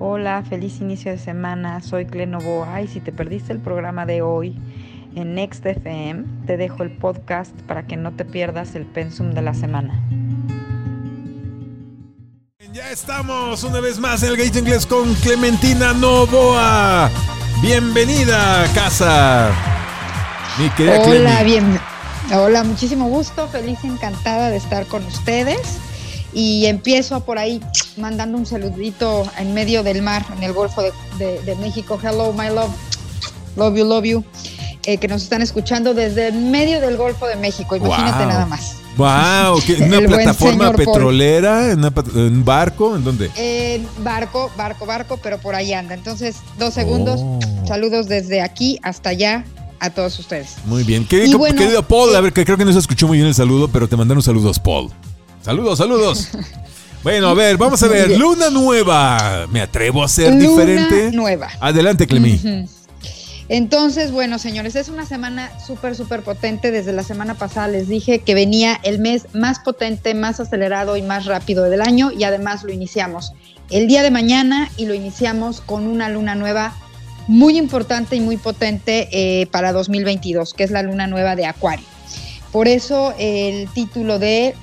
Hola, feliz inicio de semana. Soy Clenovoa y si te perdiste el programa de hoy en Next FM, te dejo el podcast para que no te pierdas el pensum de la semana. Ya estamos una vez más en el Gate Inglés con Clementina Novoa. Bienvenida a casa. Mi querida Hola, bien. Hola, muchísimo gusto, feliz y encantada de estar con ustedes y empiezo por ahí mandando un saludito en medio del mar, en el Golfo de, México. Hello, my love. Love you, love you. Eh, que nos están escuchando desde el medio del Golfo de México. Imagínate nada más. Wow, ¿una plataforma petrolera? ¿En un barco? ¿En dónde? En barco, barco, barco, pero por ahí anda. Entonces, dos segundos. Oh. Saludos desde aquí hasta allá a todos ustedes. Muy bien. Querido, querido Paul, a ver, que creo que no se escuchó muy bien el saludo, pero te mandaron saludos, Paul. Saludos, saludos. Bueno, a ver, vamos a ver. Luna nueva. ¿Me atrevo a ser Luna diferente? nueva. Adelante, Clemi. Entonces, bueno, señores, es una semana súper, súper potente. Desde la semana pasada les dije que venía el mes más potente, más acelerado y más rápido del año y además lo iniciamos el día de mañana y lo iniciamos con una luna nueva muy importante y muy potente eh, para 2022, que es la luna nueva de Acuario. Por eso el título de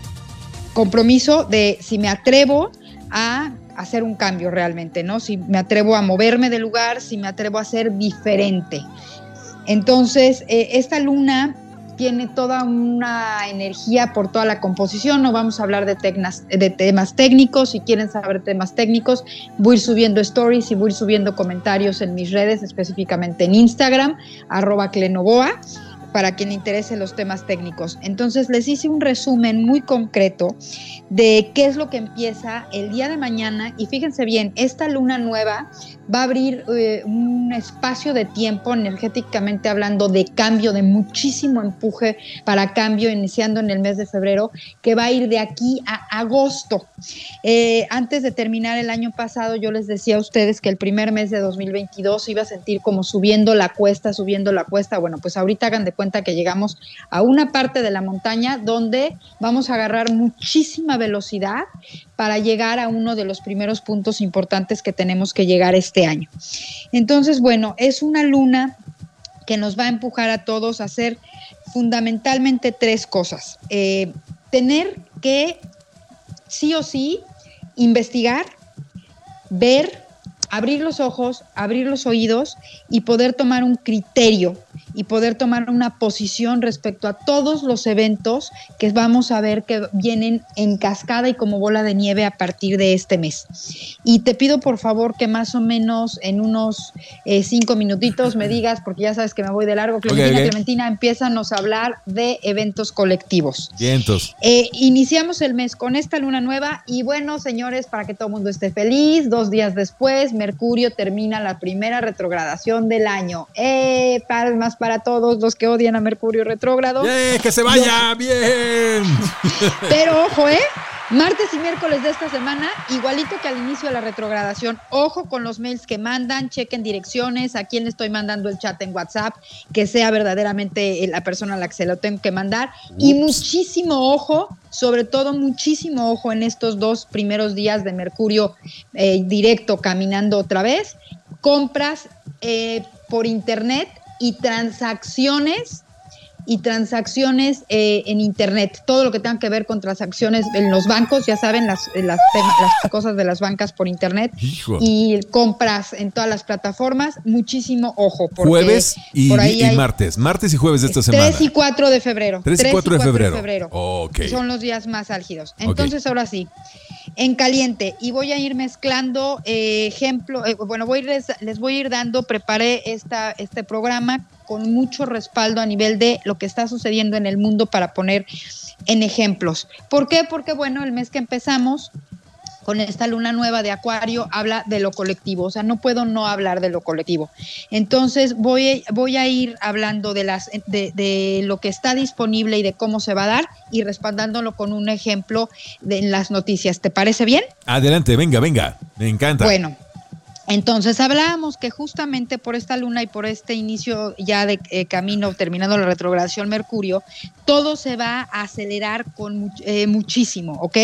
compromiso de si me atrevo a hacer un cambio realmente, ¿no? Si me atrevo a moverme del lugar, si me atrevo a ser diferente. Entonces, eh, esta luna tiene toda una energía por toda la composición. No vamos a hablar de, de, temas técnicos. Si quieren saber temas técnicos, voy a ir subiendo stories y voy a ir subiendo comentarios en mis redes, específicamente en Instagram, arroba clenoboa para quien interese los temas técnicos. Entonces les hice un resumen muy concreto de qué es lo que empieza el día de mañana y fíjense bien, esta luna nueva va a abrir eh, un espacio de tiempo energéticamente hablando de cambio, de muchísimo empuje para cambio, iniciando en el mes de febrero, que va a ir de aquí a agosto. Eh, antes de terminar el año pasado, yo les decía a ustedes que el primer mes de 2022 iba a sentir como subiendo la cuesta, subiendo la cuesta. Bueno, pues ahorita hagan de cuenta que llegamos a una parte de la montaña donde vamos a agarrar muchísima velocidad para llegar a uno de los primeros puntos importantes que tenemos que llegar este año. Entonces, bueno, es una luna que nos va a empujar a todos a hacer fundamentalmente tres cosas. Eh, tener que sí o sí investigar, ver, abrir los ojos, abrir los oídos y poder tomar un criterio y poder tomar una posición respecto a todos los eventos que vamos a ver que vienen en cascada y como bola de nieve a partir de este mes. Y te pido por favor que más o menos en unos eh, cinco minutitos me digas, porque ya sabes que me voy de largo, Clementina, Clementina, empiezanos a hablar de eventos colectivos. Vientos. Eh, iniciamos el mes con esta luna nueva y bueno, señores, para que todo el mundo esté feliz, dos días después, Mercurio termina la primera retrogradación del año. Eh, para todos los que odian a Mercurio retrógrado. ¡Que se vaya! ¡Bien! Pero ojo, ¿eh? Martes y miércoles de esta semana, igualito que al inicio de la retrogradación, ojo con los mails que mandan, chequen direcciones, a quién le estoy mandando el chat en WhatsApp, que sea verdaderamente la persona a la que se lo tengo que mandar. Y muchísimo ojo, sobre todo muchísimo ojo en estos dos primeros días de Mercurio eh, directo caminando otra vez. Compras eh, por internet y transacciones y transacciones eh, en Internet, todo lo que tenga que ver con transacciones en los bancos, ya saben, las, las, cosas de las bancas por Internet y compras en todas las plataformas, muchísimo ojo. Jueves y, martes, martes y jueves de esta semana. 3 y 4 de febrero. 3 y 4, de febrero. Son los días más álgidos. Entonces, ahora sí, en caliente, y voy a ir mezclando eh, ejemplo, eh, bueno, voy les, les voy a ir dando, preparé esta, este programa con mucho respaldo a nivel de lo que está sucediendo en el mundo para poner en ejemplos. ¿Por qué? Porque bueno, el mes que empezamos con esta luna nueva de Acuario habla de lo colectivo, o sea, no puedo no hablar de lo colectivo. Entonces voy, voy a ir hablando de, las, de, de, lo que está disponible y de cómo se va a dar y respaldándolo con un ejemplo de, en las noticias. ¿Te parece bien? Adelante, venga, venga, me encanta. Bueno, entonces hablábamos que justamente por esta luna y por este inicio ya de eh, camino terminando la retrogradación Mercurio, todo se va a acelerar con eh, muchísimo, ¿ok?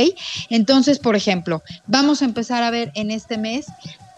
Entonces, por ejemplo, vamos a empezar a ver en este mes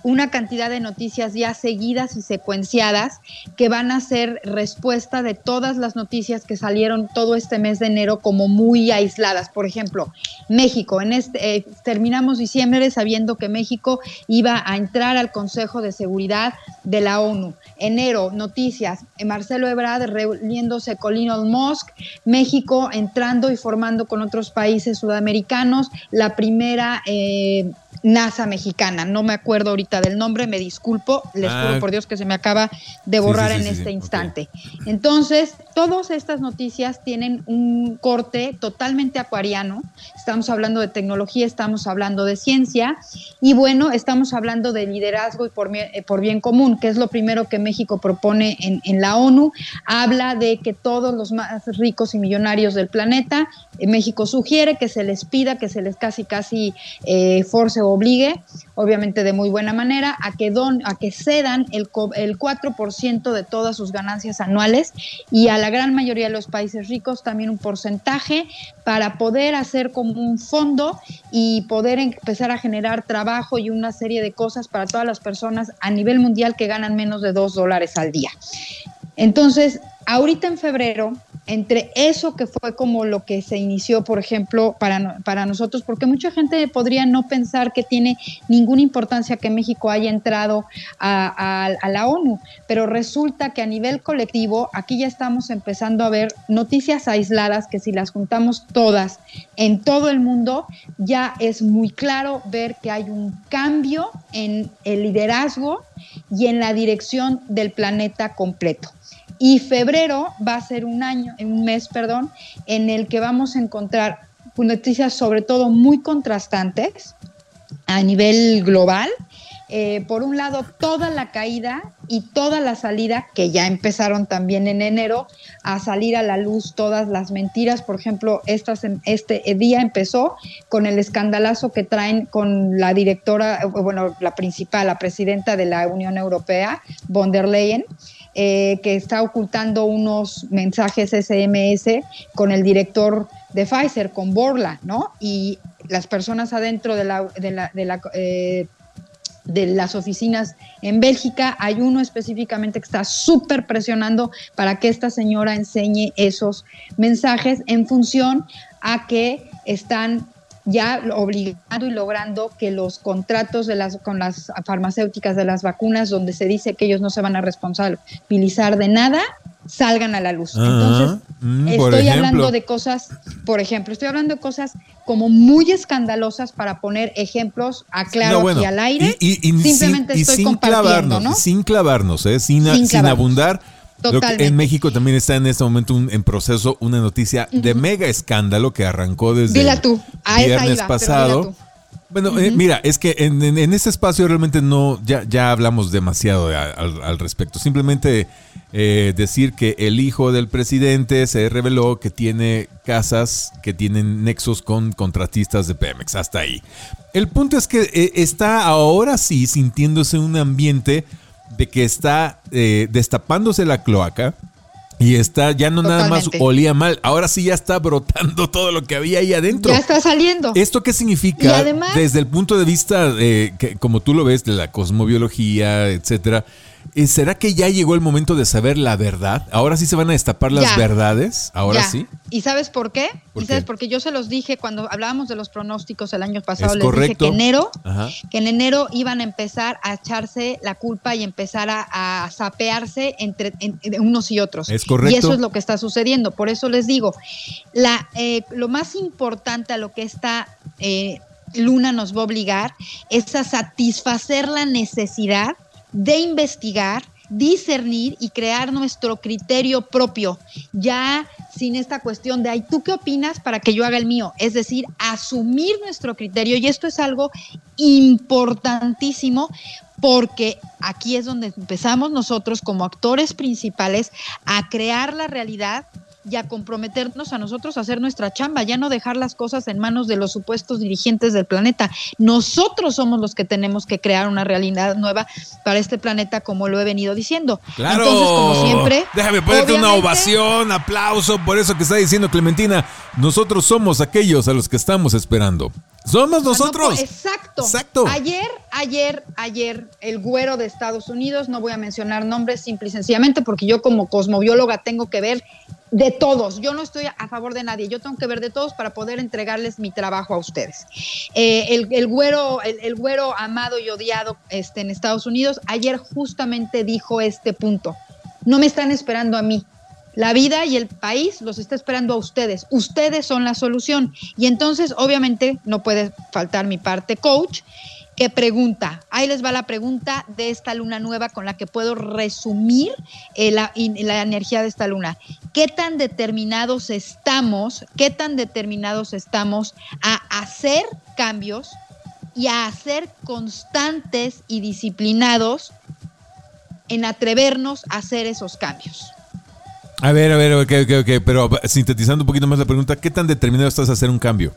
una cantidad de noticias ya seguidas y secuenciadas que van a ser respuesta de todas las noticias que salieron todo este mes de enero como muy aisladas. Por ejemplo, México, en este, eh, terminamos diciembre sabiendo que México iba a entrar al Consejo de Seguridad de la ONU. Enero, noticias, Marcelo Ebrard reuniéndose con Elon Musk, México entrando y formando con otros países sudamericanos la primera eh, NASA mexicana. No me acuerdo ahorita del nombre, me disculpo, les ah, juro por Dios que se me acaba de borrar en este instante. Entonces, todas estas noticias tienen un corte totalmente acuariano. Estamos hablando de tecnología, estamos hablando de ciencia y bueno, estamos hablando de liderazgo y por, eh, por bien común, que es lo primero que México propone en, en la ONU. Habla de que todos los más ricos y millonarios del planeta, eh, México sugiere que se les pida, que se les casi, casi eh, force o obligue, obviamente de muy buena manera, a que, don, a que cedan el, el 4% de todas sus ganancias anuales y a la gran mayoría de los países ricos también un porcentaje para poder hacer como un fondo y poder empezar a generar trabajo y una serie de cosas para todas las personas a nivel mundial que ganan menos de 2 dólares al día. Entonces, ahorita en febrero entre eso que fue como lo que se inició, por ejemplo, para, para nosotros, porque mucha gente podría no pensar que tiene ninguna importancia que México haya entrado a, la ONU, pero resulta que a nivel colectivo aquí ya estamos empezando a ver noticias aisladas que si las juntamos todas en todo el mundo, ya es muy claro ver que hay un cambio en el liderazgo y en la dirección del planeta completo. Y febrero va a ser un año, un mes, perdón, en el que vamos a encontrar noticias sobre todo muy contrastantes a nivel global. Eh, por un lado, toda la caída y toda la salida, que ya empezaron también en enero, a salir a la luz todas las mentiras. Por ejemplo, estas, este día empezó con el escandalazo que traen con la directora, bueno, la principal, la presidenta de la Unión Europea, von der Leyen, eh, que está ocultando unos mensajes SMS con el director de Pfizer, con Borla, ¿no? Y las personas adentro de eh, de las oficinas en Bélgica. Hay uno específicamente que está súper presionando para que esta señora enseñe esos mensajes en función a que están ya obligando y logrando que los contratos de las, con las farmacéuticas de las vacunas, donde se dice que ellos no se van a responsabilizar de nada, salgan a la luz. Entonces, mm, estoy hablando de cosas, por ejemplo, estoy hablando de cosas como muy escandalosas para poner ejemplos a claro y al aire. Y, Simplemente estoy sin compartiendo, clavarnos, Sin clavarnos, ¿eh? sin, sin abundar en México también está en este momento en proceso una noticia de mega escándalo que arrancó desde el viernes pasado. Bueno, eh, mira, es que en, en, este espacio realmente no, ya, ya hablamos demasiado al, respecto. Simplemente eh, decir que el hijo del presidente se reveló que tiene casas que tienen nexos con contratistas de Pemex. Hasta ahí. El punto es que eh, está ahora sí sintiéndose un ambiente de que está eh, destapándose la cloaca y está, ya no nada más olía mal, ahora sí ya está brotando todo lo que había ahí adentro. Ya está saliendo. ¿Esto qué significa? desde el punto de vista, de, que, como tú lo ves, de la cosmobiología, etcétera, ¿Será que ya llegó el momento de saber la verdad? ¿Ahora sí se van a destapar las verdades? ¿Ahora sí? ¿Y sabes por qué? ¿Y sabes porque yo se los dije cuando hablábamos de los pronósticos el año pasado, les dije que enero, que en enero iban a empezar a echarse la culpa y empezar a, sapearse entre unos y otros. Es correcto. Y eso es lo que está sucediendo. Por eso les digo, la, eh, lo más importante a lo que esta eh, luna nos va a obligar es a satisfacer la necesidad de investigar, discernir y crear nuestro criterio propio, ya sin esta cuestión de, ay, ¿tú qué opinas para que yo haga el mío? Es decir, asumir nuestro criterio. Y esto es algo importantísimo porque aquí es donde empezamos nosotros como actores principales a crear la realidad y a comprometernos a nosotros a hacer nuestra chamba, ya no dejar las cosas en manos de los supuestos dirigentes del planeta. Nosotros somos los que tenemos que crear una realidad nueva para este planeta, como lo he venido diciendo. Claro. Entonces, como siempre. Déjame ponerte una ovación, aplauso por eso que está diciendo Clementina. Nosotros somos aquellos a los que estamos esperando. Somos nosotros. exacto. Exacto. Ayer, ayer, ayer, el güero de Estados Unidos, no voy a mencionar nombres simple y sencillamente porque yo como cosmobióloga tengo que ver de todos. Yo no estoy a favor de nadie, yo tengo que ver de todos para poder entregarles mi trabajo a ustedes. Eh, el, güero, el, güero amado y odiado este, en Estados Unidos, ayer justamente dijo este punto. No me están esperando a mí, la vida y el país los está esperando a ustedes. Ustedes son la solución. Y entonces, obviamente, no puede faltar mi parte coach, que pregunta. Ahí les va la pregunta de esta luna nueva con la que puedo resumir eh, la, la energía de esta luna. ¿Qué tan determinados estamos, qué tan determinados estamos a hacer cambios y a ser constantes y disciplinados en atrevernos a hacer esos cambios? A ver, a ver, ok, ok, ok, pero sintetizando un poquito más la pregunta, ¿qué tan determinado estás a hacer un cambio?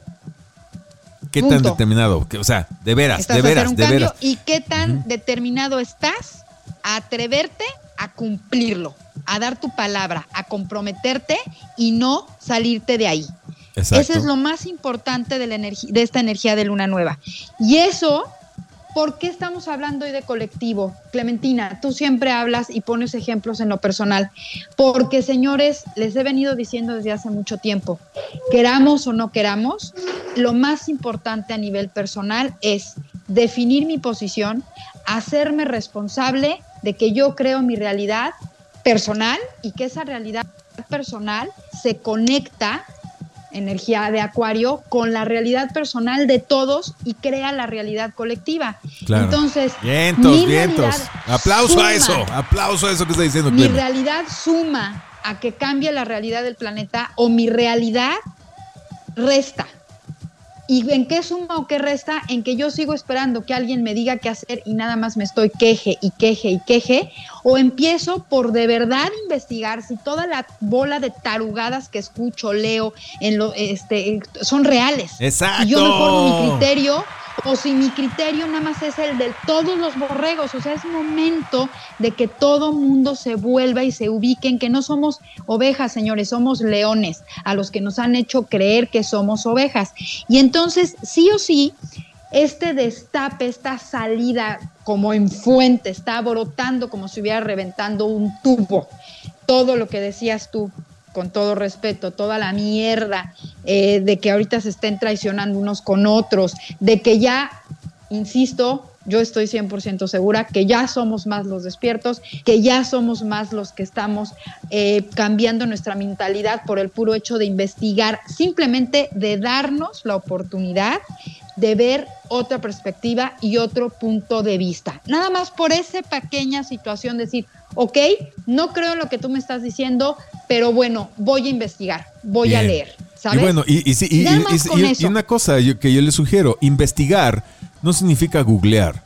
¿Qué tan determinado? O sea, de veras, de veras, de veras. ¿Y qué tan determinado estás a atreverte a cumplirlo, a dar tu palabra, a comprometerte y no salirte de ahí? Exacto. Eso es lo más importante de, la de esta energía de luna nueva. Y eso ¿Por qué estamos hablando hoy de colectivo? Clementina, tú siempre hablas y pones ejemplos en lo personal. Porque, señores, les he venido diciendo desde hace mucho tiempo, queramos o no queramos, lo más importante a nivel personal es definir mi posición, hacerme responsable de que yo creo mi realidad personal y que esa realidad personal se conecta energía de acuario con la realidad personal de todos y crea la realidad colectiva. Entonces, vientos, vientos. Aplauso a eso, aplauso a eso que está diciendo. Mi realidad suma a que cambie la realidad del planeta o mi realidad resta. ¿Y en qué suma o qué resta? En que yo sigo esperando que alguien me diga qué hacer y nada más me estoy queje y queje y queje. O empiezo por de verdad investigar si toda la bola de tarugadas que escucho, leo, en lo, este, son reales. Exacto. Y yo me formo mi criterio o si mi criterio nada más es el de todos los borregos, o sea, es momento de que todo mundo se vuelva y se ubique en que no somos ovejas, señores, somos leones, a los que nos han hecho creer que somos ovejas. Y entonces, sí o sí, este destape, esta salida como en fuente, está brotando como si hubiera reventando un tubo. Todo lo que decías tú, con todo respeto, toda la mierda eh, de que ahorita se estén traicionando unos con otros, de que ya, insisto, yo estoy 100% segura que ya somos más los despiertos, que ya somos más los que estamos eh, cambiando nuestra mentalidad por el puro hecho de investigar, simplemente de darnos la oportunidad de ver otra perspectiva y otro punto de vista. Nada más por esa pequeña situación, decir, ok, no creo en lo que tú me estás diciendo, pero bueno, voy a investigar, voy a leer. ¿sabes? Y bueno, y, una cosa que yo le sugiero, investigar no significa googlear.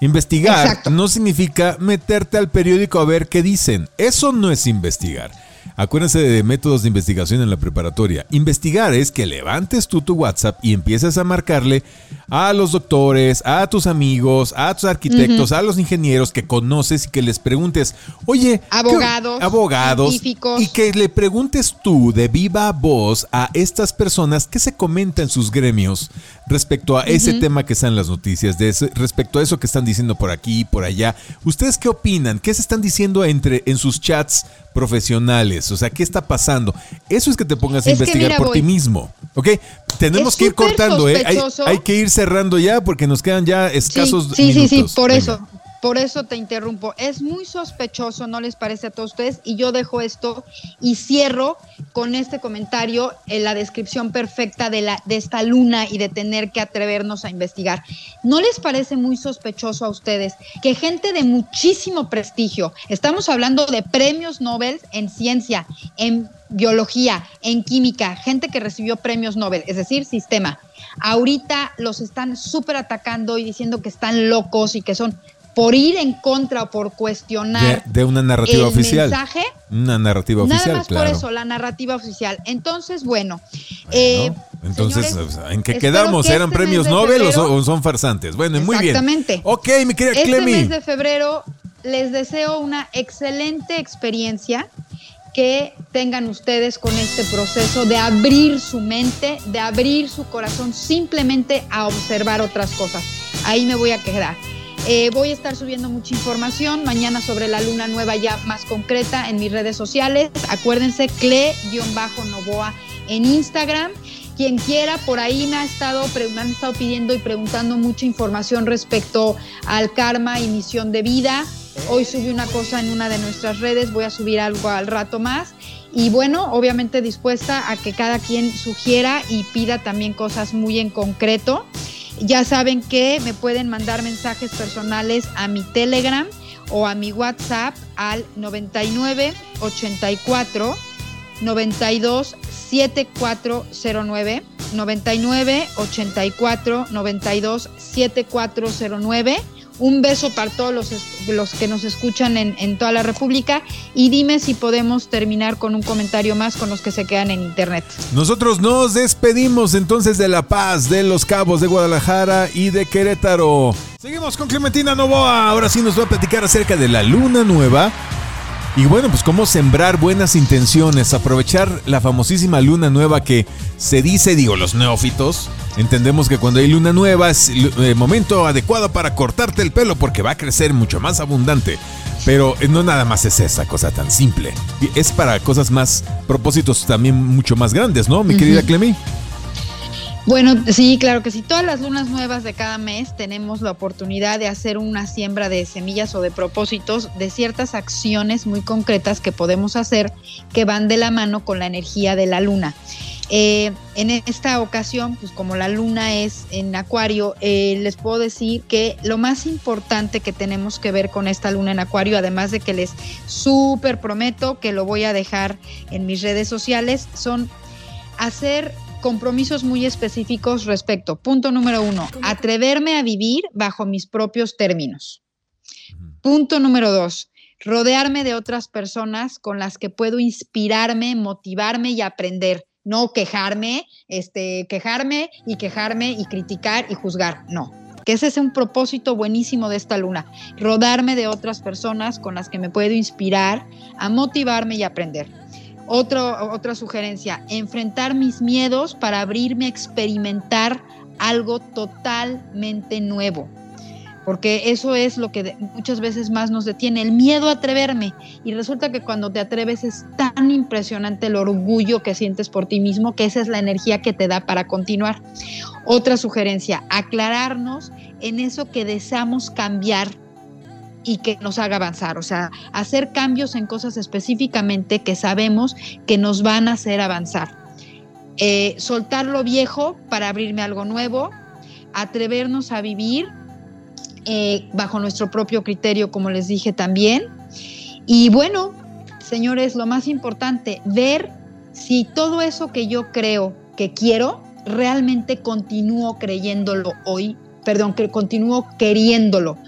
Investigar no significa meterte al periódico a ver qué dicen. Eso no es investigar. Acuérdense de métodos de investigación en la preparatoria. Investigar es que levantes tú tu WhatsApp y empieces a marcarle a los doctores, a tus amigos, a tus arquitectos, a los ingenieros que conoces y que les preguntes, oye, abogados, abogados, y que le preguntes tú de viva voz a estas personas qué se comenta en sus gremios respecto a ese tema que está en las noticias, de respecto a eso que están diciendo por aquí y por allá. ¿Ustedes qué opinan? ¿Qué se están diciendo entre en sus chats profesionales? O sea, ¿qué está pasando? Eso es que te pongas a investigar por ti mismo. ¿Ok? Tenemos que ir cortando, ¿eh? Hay, que ir cerrando ya porque nos quedan ya escasos sí, sí, Sí, sí, por eso. Por eso te interrumpo. Es muy sospechoso, ¿no les parece a todos ustedes? Y yo dejo esto y cierro con este comentario en la descripción perfecta de, la, de esta luna y de tener que atrevernos a investigar. ¿No les parece muy sospechoso a ustedes que gente de muchísimo prestigio, estamos hablando de premios Nobel en ciencia, en biología, en química, gente que recibió premios Nobel, es decir, sistema, ahorita los están súper atacando y diciendo que están locos y que son por ir en contra o por cuestionar de, una narrativa el oficial. mensaje. Una narrativa oficial, Nada más por eso, la narrativa oficial. Entonces, bueno. Eh, entonces, ¿en qué quedamos? ¿Eran este premios Nobel o, son, farsantes? Bueno, muy bien. Exactamente. Ok, mi querida este mes de febrero les deseo una excelente experiencia que tengan ustedes con este proceso de abrir su mente, de abrir su corazón simplemente a observar otras cosas. Ahí me voy a quedar. Eh, voy a estar subiendo mucha información mañana sobre la luna nueva ya más concreta en mis redes sociales. Acuérdense, cle-novoa en Instagram. Quien quiera, por ahí me, ha estado, me han estado pidiendo y preguntando mucha información respecto al karma y misión de vida. Hoy subí una cosa en una de nuestras redes, voy a subir algo al rato más. Y bueno, obviamente dispuesta a que cada quien sugiera y pida también cosas muy en concreto. Ya saben que me pueden mandar mensajes personales a mi Telegram o a mi WhatsApp al 99 84 92 7409 99 84 92 7409 un beso para todos los, los que nos escuchan en, en, toda la República y dime si podemos terminar con un comentario más con los que se quedan en internet. Nosotros nos despedimos entonces de La Paz, de Los Cabos, de Guadalajara y de Querétaro. Seguimos con Clementina Novoa. Ahora sí nos va a platicar acerca de la luna nueva y bueno, pues cómo sembrar buenas intenciones, aprovechar la famosísima luna nueva que se dice, digo, los neófitos, entendemos que cuando hay luna nueva es el momento adecuado para cortarte el pelo porque va a crecer mucho más abundante. Pero no nada más es esa cosa tan simple. Es para cosas más, propósitos también mucho más grandes, ¿no, mi querida Clemi? Bueno, sí, claro que sí. Todas las lunas nuevas de cada mes tenemos la oportunidad de hacer una siembra de semillas o de propósitos de ciertas acciones muy concretas que podemos hacer que van de la mano con la energía de la luna. Eh, en esta ocasión, pues como la luna es en acuario, eh, les puedo decir que lo más importante que tenemos que ver con esta luna en acuario, además de que les súper prometo que lo voy a dejar en mis redes sociales, son hacer compromisos muy específicos respecto. Punto número uno, atreverme a vivir bajo mis propios términos. Punto número dos, rodearme de otras personas con las que puedo inspirarme, motivarme y aprender. No quejarme, este, quejarme y quejarme y criticar y juzgar. No, que ese es un propósito buenísimo de esta luna, rodearme de otras personas con las que me puedo inspirar, a motivarme y aprender otra sugerencia, enfrentar mis miedos para abrirme a experimentar algo totalmente nuevo. Porque eso es lo que muchas veces más nos detiene, el miedo a atreverme. Y resulta que cuando te atreves es tan impresionante el orgullo que sientes por ti mismo que esa es la energía que te da para continuar. Otra sugerencia, aclararnos en eso que deseamos cambiar y que nos haga avanzar, o sea, hacer cambios en cosas específicamente que sabemos que nos van a hacer avanzar. Eh, soltar lo viejo para abrirme algo nuevo, atrevernos a vivir eh, bajo nuestro propio criterio, como les dije también. Y bueno, señores, lo más importante, ver si todo eso que yo creo que quiero, realmente continúo creyéndolo hoy perdón, que continúo queriéndolo.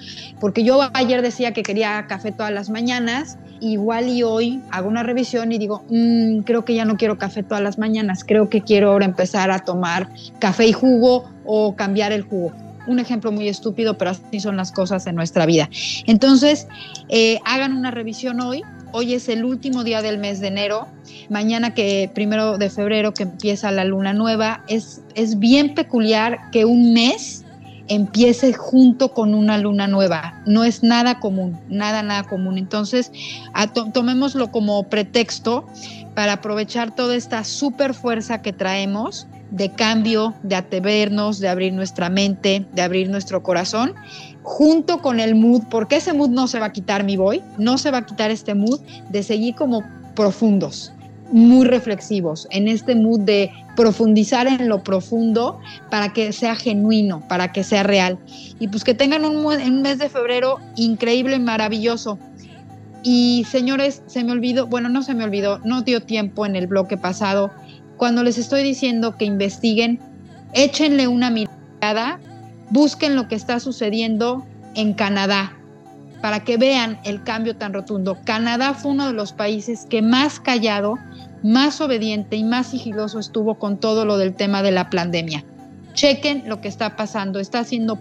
Porque yo ayer decía que quería café todas las mañanas, igual y hoy hago una revisión y digo, mm, creo que ya no quiero café todas las mañanas, creo que quiero ahora empezar a tomar café y jugo o cambiar el jugo. Un ejemplo muy estúpido, pero así son las cosas en nuestra vida. Entonces, eh, hagan una revisión hoy. Hoy es el último día del mes de enero. Mañana que primero de febrero que empieza la luna nueva, es, es bien peculiar que un mes empiece junto con una luna nueva. No es nada común, nada, nada común. Entonces, tomémoslo como pretexto para aprovechar toda esta super fuerza que traemos de cambio, de atrevernos, de abrir nuestra mente, de abrir nuestro corazón, junto con el mood, porque ese mood no se va a quitar mi voy, no se va a quitar este mood de seguir como profundos, muy reflexivos, en este mood de profundizar en lo profundo para que sea genuino, para que sea real. Y pues que tengan un, mes de febrero increíble y maravilloso. Y señores, se me olvidó, bueno, no se me olvidó, no dio tiempo en el bloque pasado. Cuando les estoy diciendo que investiguen, échenle una mirada, busquen lo que está sucediendo en Canadá para que vean el cambio tan rotundo. Canadá fue uno de los países que más callado más obediente y más sigiloso estuvo con todo lo del tema de la pandemia. Chequen lo que está pasando, está haciendo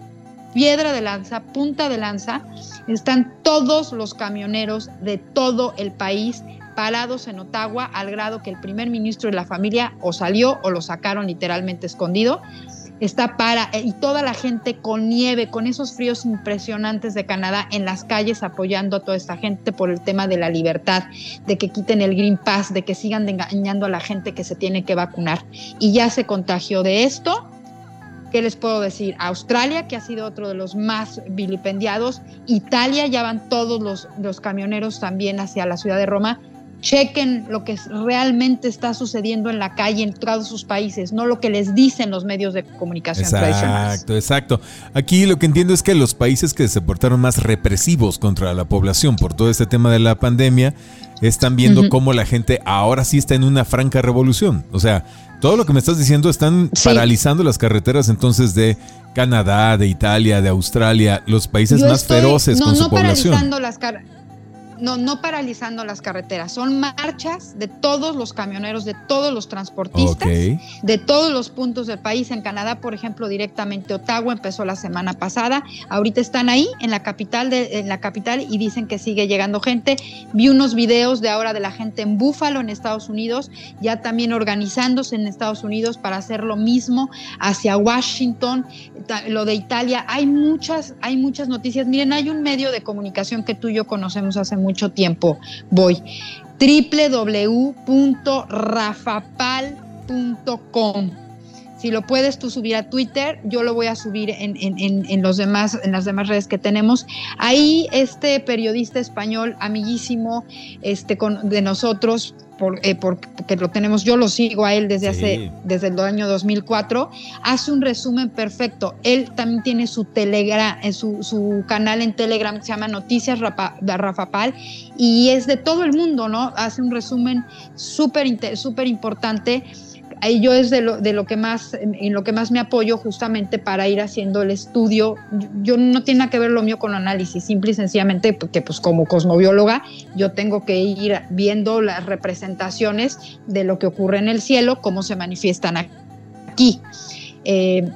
piedra de lanza, punta de lanza, están todos los camioneros de todo el país parados en Ottawa al grado que el primer ministro y la familia o salió o lo sacaron literalmente escondido está para, y toda la gente con nieve, con esos fríos impresionantes de Canadá en las calles apoyando a toda esta gente por el tema de la libertad, de que quiten el Green Pass, de que sigan engañando a la gente que se tiene que vacunar. Y ya se contagió de esto. ¿Qué les puedo decir? Australia, que ha sido otro de los más vilipendiados. Italia, ya van todos los, los camioneros también hacia la ciudad de Roma chequen lo que realmente está sucediendo en la calle en todos sus países, no lo que les dicen los medios de comunicación tradicionales. Exacto, exacto. Aquí lo que entiendo es que los países que se portaron más represivos contra la población por todo este tema de la pandemia están viendo cómo la gente ahora sí está en una franca revolución. O sea, todo lo que me estás diciendo están paralizando las carreteras entonces de Canadá, de Italia, de Australia, los países más feroces con su población. Paralizando las no, no paralizando las carreteras, son marchas de todos los camioneros, de todos los transportistas, de todos los puntos del país. En Canadá, por ejemplo, directamente Ottawa empezó la semana pasada. Ahorita están ahí en la capital de, en la capital y dicen que sigue llegando gente. Vi unos videos de ahora de la gente en Búfalo, en Estados Unidos, ya también organizándose en Estados Unidos para hacer lo mismo hacia Washington, lo de Italia. Hay muchas, hay muchas noticias. Miren, hay un medio de comunicación que tú y yo conocemos hace mucho mucho tiempo voy. www.rafapal.com. Si lo puedes tú subir a Twitter, yo lo voy a subir en, en, los demás, en las demás redes que tenemos. Ahí este periodista español, amiguísimo este, con, de nosotros, eh, porque lo tenemos, yo lo sigo a él desde hace, desde el año 2004, hace un resumen perfecto. Él también tiene su Telegram, eh, su, su canal en Telegram que se llama Noticias de Rafa Pal y es de todo el mundo, ¿no? Hace un resumen súper súper importante ahí yo es de lo, de lo que más, en, lo que más me apoyo justamente para ir haciendo el estudio. Yo, no tiene nada que ver lo mío con análisis, simple y sencillamente porque pues como cosmobióloga yo tengo que ir viendo las representaciones de lo que ocurre en el cielo, cómo se manifiestan aquí. Eh,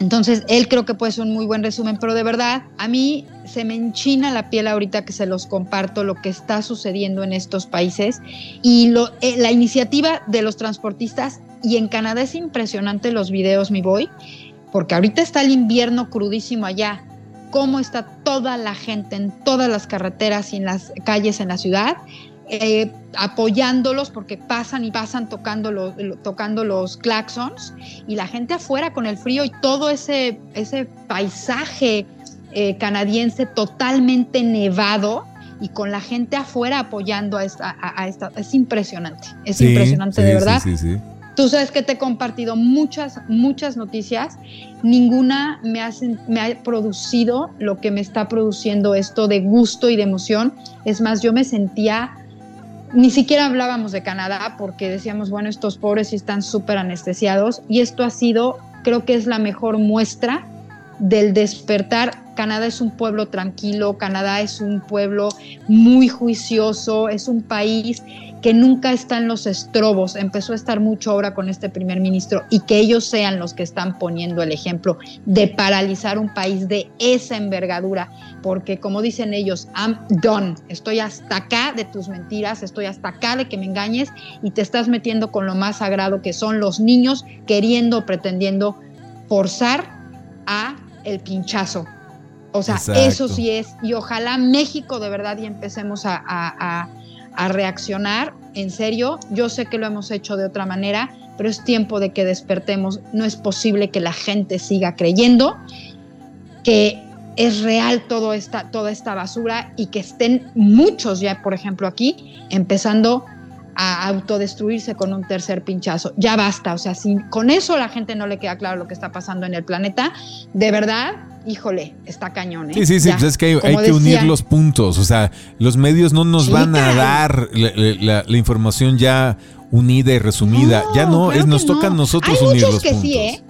entonces, él creo que puede ser un muy buen resumen, pero de verdad, a mí se me enchina la piel ahorita que se los comparto lo que está sucediendo en estos países y eh, la iniciativa de los transportistas y en Canadá es impresionante los videos, mi voy, porque ahorita está el invierno crudísimo allá. Cómo está toda la gente en todas las carreteras y en las calles en la ciudad, eh, apoyándolos porque pasan y pasan tocando los, tocando los claxons y la gente afuera con el frío y todo ese, ese paisaje eh, canadiense totalmente nevado y con la gente afuera apoyando a esta, a, esta es impresionante, es impresionante de verdad. Sí, Tú sabes que te he compartido muchas, muchas noticias. Ninguna me ha, me ha producido lo que me está produciendo esto de gusto y de emoción. Es más, yo me sentía, ni siquiera hablábamos de Canadá porque decíamos, bueno, estos pobres están súper anestesiados. Y esto ha sido, creo que es la mejor muestra del despertar. Canadá es un pueblo tranquilo, Canadá es un pueblo muy juicioso, es un país que nunca está en los estrobos, empezó a estar mucho ahora con este primer ministro y que ellos sean los que están poniendo el ejemplo de paralizar un país de esa envergadura, porque como dicen ellos, I'm done, estoy hasta acá de tus mentiras, estoy hasta acá de que me engañes y te estás metiendo con lo más sagrado que son los niños queriendo, pretendiendo forzar a el pinchazo. O sea, eso sí es, y ojalá México de verdad y empecemos a a reaccionar, en serio, yo sé que lo hemos hecho de otra manera, pero es tiempo de que despertemos. No es posible que la gente siga creyendo que es real todo esta, toda esta basura y que estén muchos ya, por ejemplo, aquí, empezando a autodestruirse con un tercer pinchazo. Ya basta, o sea, si con eso la gente no le queda claro lo que está pasando en el planeta, de verdad, híjole, está cañón. ¿eh? Sí, sí, sí, pues es que hay, que unir los puntos, o sea, los medios no nos van a dar la, información ya unida y resumida, ya no, es, nos toca a nosotros unir los que Sí, ¿eh?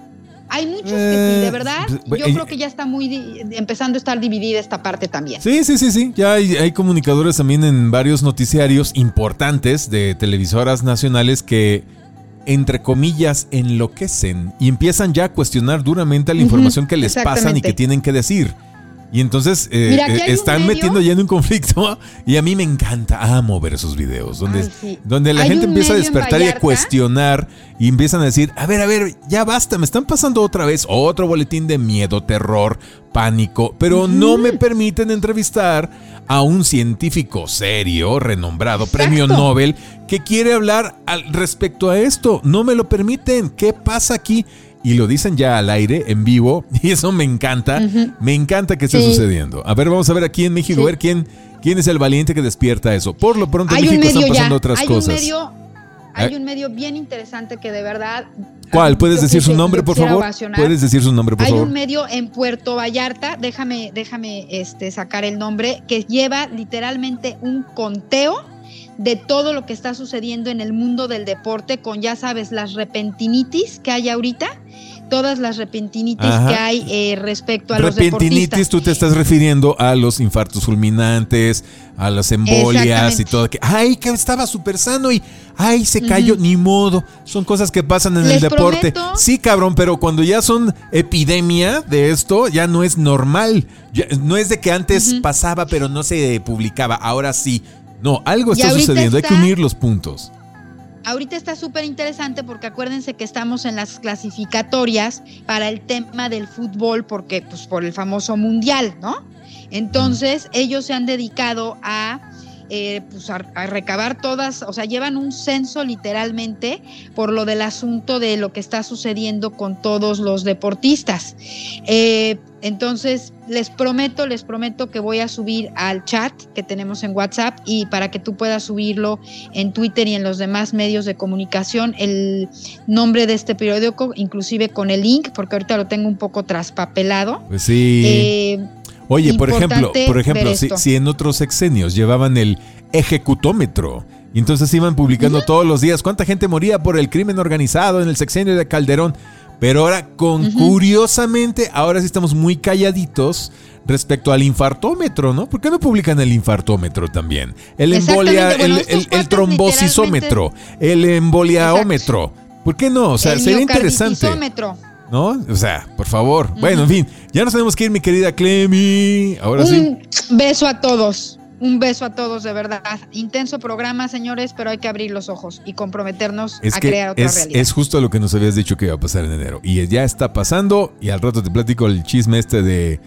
Hay muchos que sí, de eh, verdad. Pues, yo creo que ya está muy empezando a estar dividida esta parte también. Sí, sí, sí, sí. Ya hay, hay, comunicadores también en varios noticiarios importantes de televisoras nacionales que entre comillas, enloquecen y empiezan ya a cuestionar duramente la información que les pasan y que tienen que decir. Y entonces eh, eh, están metiendo ya en un conflicto y a mí me encanta, amo ver esos videos donde, donde la gente empieza a despertar y a cuestionar y empiezan a decir, a ver, a ver, ya basta, me están pasando otra vez otro boletín de miedo, terror, pánico, pero no me permiten entrevistar a un científico serio, renombrado, premio Nobel, que quiere hablar al respecto a esto. No me lo permiten. ¿Qué pasa aquí? Y lo dicen ya al aire, en vivo, y eso me encanta, me encanta que esté sucediendo. A ver, vamos a ver aquí en México, a ver quién, quién es el valiente que despierta eso. Por lo pronto en México están pasando otras hay cosas. Un medio, hay un medio bien interesante que de verdad... ¿Cuál? ¿Puedes decir su nombre, por favor? ¿Puedes decir su nombre, por favor? Hay un medio en Puerto Vallarta, déjame, déjame este, sacar el nombre, que lleva literalmente un conteo de todo lo que está sucediendo en el mundo del deporte con, ya sabes, las repentinitis que hay ahorita todas las repentinitis que hay eh, respecto a los deportistas. tú te estás refiriendo a los infartos fulminantes, a las embolias y todo. Que, ay, que estaba súper sano y, ay, se cayó, ni modo. Son cosas que pasan en el deporte. sí, cabrón, pero cuando ya son epidemia de esto, ya no es normal. no es de que antes pasaba, pero no se publicaba. Ahora sí. No, algo está sucediendo. Hay que unir los puntos. Ahorita está súper interesante porque acuérdense que estamos en las clasificatorias para el tema del fútbol, porque, pues, por el famoso mundial, ¿no? Entonces, ellos se han dedicado a eh, pues a, recabar todas, o sea, llevan un censo literalmente por lo del asunto de lo que está sucediendo con todos los deportistas. Eh, entonces, les prometo, les prometo que voy a subir al chat que tenemos en WhatsApp y para que tú puedas subirlo en Twitter y en los demás medios de comunicación, el nombre de este periódico, inclusive con el link, porque ahorita lo tengo un poco traspapelado. Pues sí. Eh, Oye, por ejemplo, por ejemplo, si, en otros sexenios llevaban el ejecutómetro y entonces iban publicando todos los días cuánta gente moría por el crimen organizado en el sexenio de Calderón, pero ahora con curiosamente, ahora sí estamos muy calladitos respecto al infartómetro, ¿no? ¿Por qué no publican el infartómetro también? El embolia, el, trombosisómetro, el emboliaómetro. ¿Por qué no? O sea, sería interesante. ¿No? O sea, por favor. Bueno, en fin, ya nos tenemos que ir, mi querida Clemi. Ahora sí. Un beso a todos. Un beso a todos, de verdad. Intenso programa, señores, pero hay que abrir los ojos y comprometernos a crear otra es, realidad. Es justo lo que nos habías dicho que iba a pasar en enero. Y ya está pasando. Y al rato te platico el chisme este de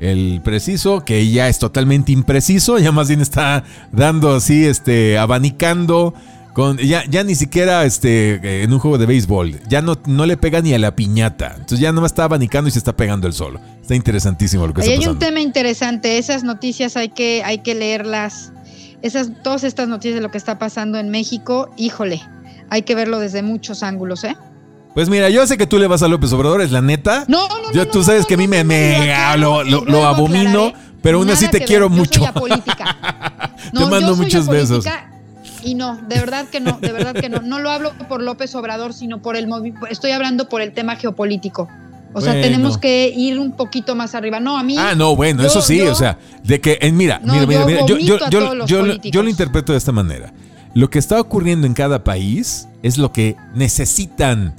el preciso, que ya es totalmente impreciso. Ya más bien está dando así, este, abanicando ya, ya ni siquiera este, eh, en un juego de béisbol, ya no, no le pega ni a la piñata. Entonces ya no está abanicando y se está pegando el solo. Está interesantísimo lo que está pasando. Hay un tema interesante, esas noticias hay que, hay que leerlas. Esas, todas estas noticias de lo que está pasando en México, híjole, hay que verlo desde muchos ángulos, ¿eh? Pues mira, yo sé que tú le vas a López Obrador, es la neta. No, no, yo, Tú sabes que a mí me, me lo, lo, abomino, pero aún así te quiero mucho. te mando muchos besos. Y no, de verdad que no, de verdad que no. No lo hablo por López Obrador, sino por el estoy hablando por el tema geopolítico. O sea, tenemos que ir un poquito más arriba. No, a mí. Ah, no, bueno, eso sí, o sea, de que, en, mira, mira, mira, mira, yo, yo, yo, yo, lo interpreto de esta manera. Lo que está ocurriendo en cada país es lo que necesitan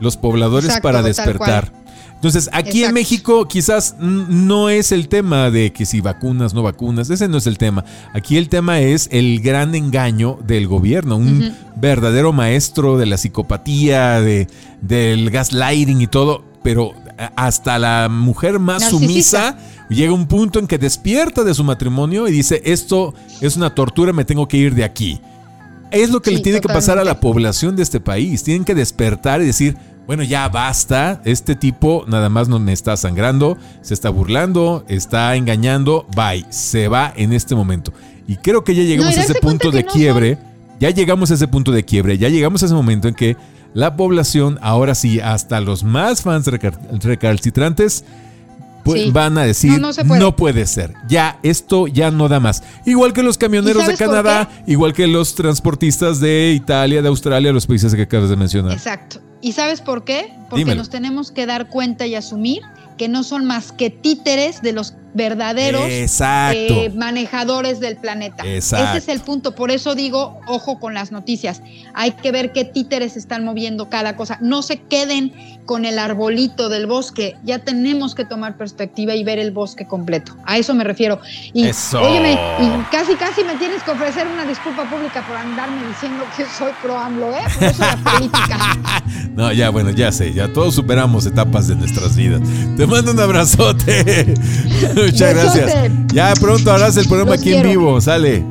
los pobladores para despertar. Entonces, aquí en México quizás no es el tema de que si vacunas, no vacunas, ese no es el tema. Aquí el tema es el gran engaño del gobierno, un verdadero maestro de la psicopatía, de, del gaslighting y todo, pero hasta la mujer más sumisa llega un punto en que despierta de su matrimonio y dice, esto es una tortura, me tengo que ir de aquí. Es lo que le tiene que pasar a la población de este país. Tienen que despertar y decir, bueno, ya basta, este tipo nada más no me está sangrando, se está burlando, está engañando, bye, se va en este momento. Y creo que ya llegamos a ese punto de quiebre, ya llegamos a ese punto de quiebre, ya llegamos a ese momento en que la población, ahora sí, hasta los más fans recalcitrantes, pues, van a decir, no, puede. Ser, ya esto ya no da más. Igual que los camioneros de Canadá, igual que los transportistas de Italia, de Australia, los países que acabas de mencionar. Exacto. ¿Y sabes por qué? Porque nos tenemos que dar cuenta y asumir que no son más que títeres de los verdaderos eh, manejadores del planeta. Ese es el punto. Por eso digo, ojo con las noticias. Hay que ver qué títeres están moviendo cada cosa. No se queden con el arbolito del bosque. Ya tenemos que tomar perspectiva y ver el bosque completo. A eso me refiero. Y óyeme, casi casi me tienes que ofrecer una disculpa pública por andarme diciendo que soy pro AMLO, ¿eh? Por eso la política. no, ya bueno, ya sé, ya todos superamos etapas de nuestras vidas. Te mando un abrazote. Muchas gracias. Ya pronto harás el programa aquí en vivo. Sale.